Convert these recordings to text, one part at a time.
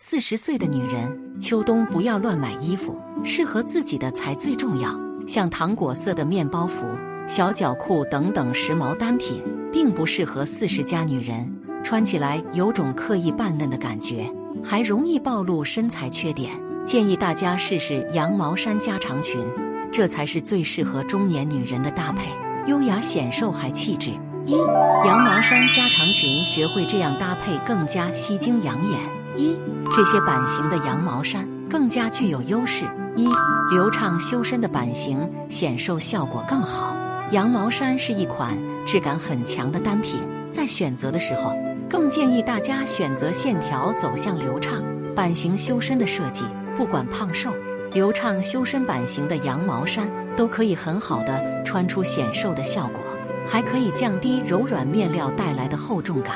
四十岁的女人，秋冬不要乱买衣服，适合自己的才最重要。像糖果色的面包服、小脚裤等等时髦单品，并不适合四十加女人，穿起来有种刻意扮嫩的感觉，还容易暴露身材缺点。建议大家试试羊毛衫加长裙，这才是最适合中年女人的搭配，优雅显瘦还气质。一羊毛衫加长裙，学会这样搭配更加吸睛养眼。一这些版型的羊毛衫更加具有优势。一流畅修身的版型显瘦效果更好。羊毛衫是一款质感很强的单品，在选择的时候，更建议大家选择线条走向流畅、版型修身的设计。不管胖瘦，流畅修身版型的羊毛衫都可以很好的穿出显瘦的效果，还可以降低柔软面料带来的厚重感。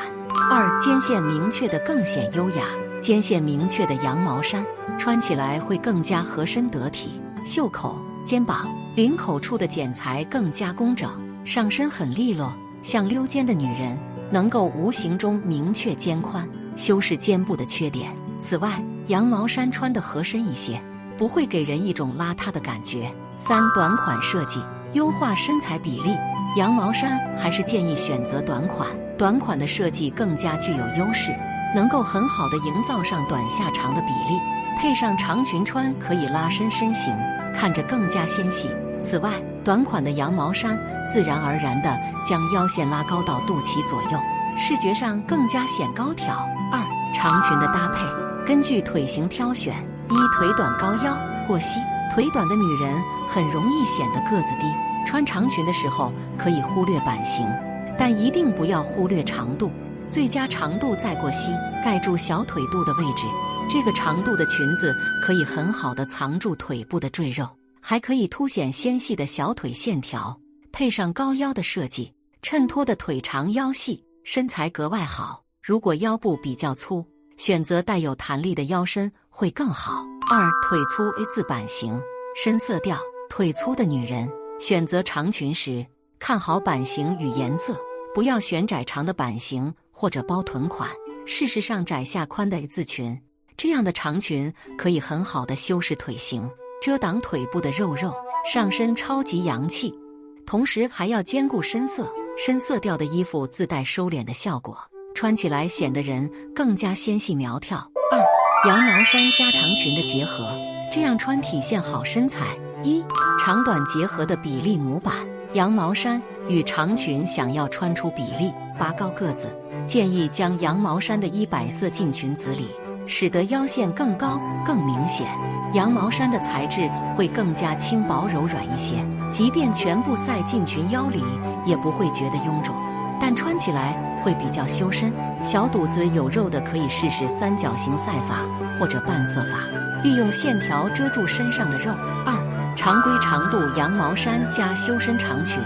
二肩线明确的更显优雅。肩线明确的羊毛衫，穿起来会更加合身得体。袖口、肩膀、领口处的剪裁更加工整，上身很利落。像溜肩的女人，能够无形中明确肩宽，修饰肩部的缺点。此外，羊毛衫穿的合身一些，不会给人一种邋遢的感觉。三短款设计，优化身材比例。羊毛衫还是建议选择短款，短款的设计更加具有优势。能够很好的营造上短下长的比例，配上长裙穿可以拉伸身形，看着更加纤细。此外，短款的羊毛衫自然而然地将腰线拉高到肚脐左右，视觉上更加显高挑。二长裙的搭配，根据腿型挑选：一腿短高腰过膝，腿短的女人很容易显得个子低，穿长裙的时候可以忽略版型，但一定不要忽略长度。最佳长度再过膝，盖住小腿肚的位置。这个长度的裙子可以很好的藏住腿部的赘肉，还可以凸显纤细的小腿线条。配上高腰的设计，衬托的腿长腰细，身材格外好。如果腰部比较粗，选择带有弹力的腰身会更好。二腿粗 A 字版型，深色调。腿粗的女人选择长裙时，看好版型与颜色。不要选窄长的版型或者包臀款，事实上窄下宽的 A 字裙，这样的长裙可以很好的修饰腿型，遮挡腿部的肉肉，上身超级洋气。同时还要兼顾深色，深色调的衣服自带收敛的效果，穿起来显得人更加纤细苗条。二羊毛衫加长裙的结合，这样穿体现好身材。一长短结合的比例模板。羊毛衫与长裙想要穿出比例，拔高个子，建议将羊毛衫的衣摆色进裙子里，使得腰线更高更明显。羊毛衫的材质会更加轻薄柔软一些，即便全部塞进裙腰里，也不会觉得臃肿，但穿起来会比较修身。小肚子有肉的可以试试三角形塞法或者半色法，利用线条遮住身上的肉。二。常规长度羊毛衫加修身长裙，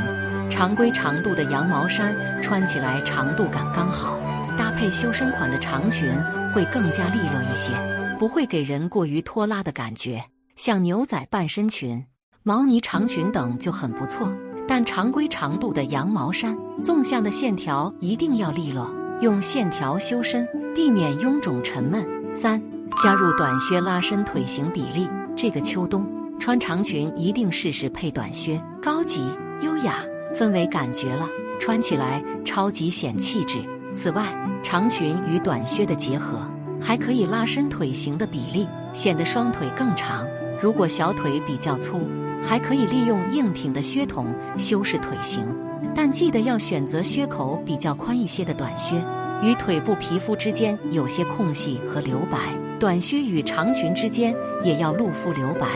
常规长度的羊毛衫穿起来长度感刚好，搭配修身款的长裙会更加利落一些，不会给人过于拖拉的感觉。像牛仔半身裙、毛呢长裙等就很不错。但常规长度的羊毛衫，纵向的线条一定要利落，用线条修身，避免臃肿沉闷。三、加入短靴拉伸腿型比例，这个秋冬。穿长裙一定试试配短靴，高级优雅，氛围感觉了，穿起来超级显气质。此外，长裙与短靴的结合，还可以拉伸腿型的比例，显得双腿更长。如果小腿比较粗，还可以利用硬挺的靴筒修饰腿型，但记得要选择靴口比较宽一些的短靴，与腿部皮肤之间有些空隙和留白。短靴与长裙之间也要露肤留白。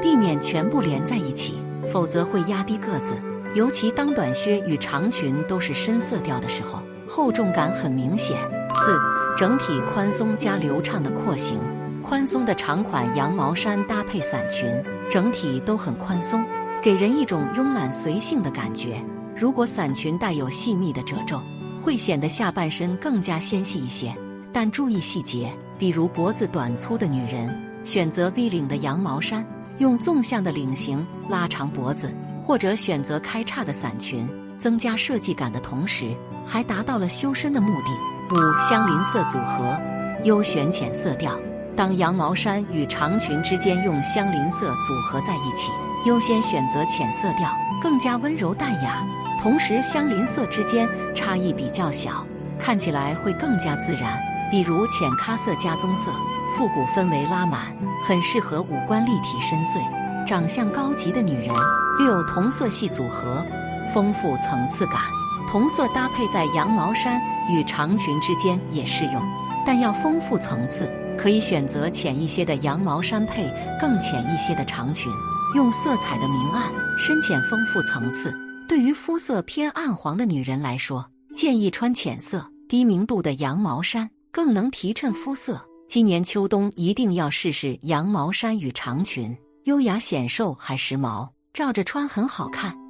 避免全部连在一起，否则会压低个子。尤其当短靴与长裙都是深色调的时候，厚重感很明显。四、整体宽松加流畅的廓形，宽松的长款羊毛衫搭配伞裙，整体都很宽松，给人一种慵懒随性的感觉。如果伞裙带有细密的褶皱，会显得下半身更加纤细一些。但注意细节，比如脖子短粗的女人，选择 V 领的羊毛衫。用纵向的领型拉长脖子，或者选择开叉的伞裙，增加设计感的同时，还达到了修身的目的。五香邻色组合，优选浅色调，当羊毛衫与长裙之间用相邻色组合在一起，优先选择浅色调，更加温柔淡雅。同时，相邻色之间差异比较小，看起来会更加自然。比如浅咖色加棕色，复古氛围拉满，很适合五官立体深邃、长相高级的女人。又有同色系组合，丰富层次感。同色搭配在羊毛衫与长裙之间也适用，但要丰富层次，可以选择浅一些的羊毛衫配更浅一些的长裙，用色彩的明暗、深浅丰富层次。对于肤色偏暗黄的女人来说，建议穿浅色、低明度的羊毛衫。更能提衬肤色。今年秋冬一定要试试羊毛衫与长裙，优雅显瘦还时髦，照着穿很好看。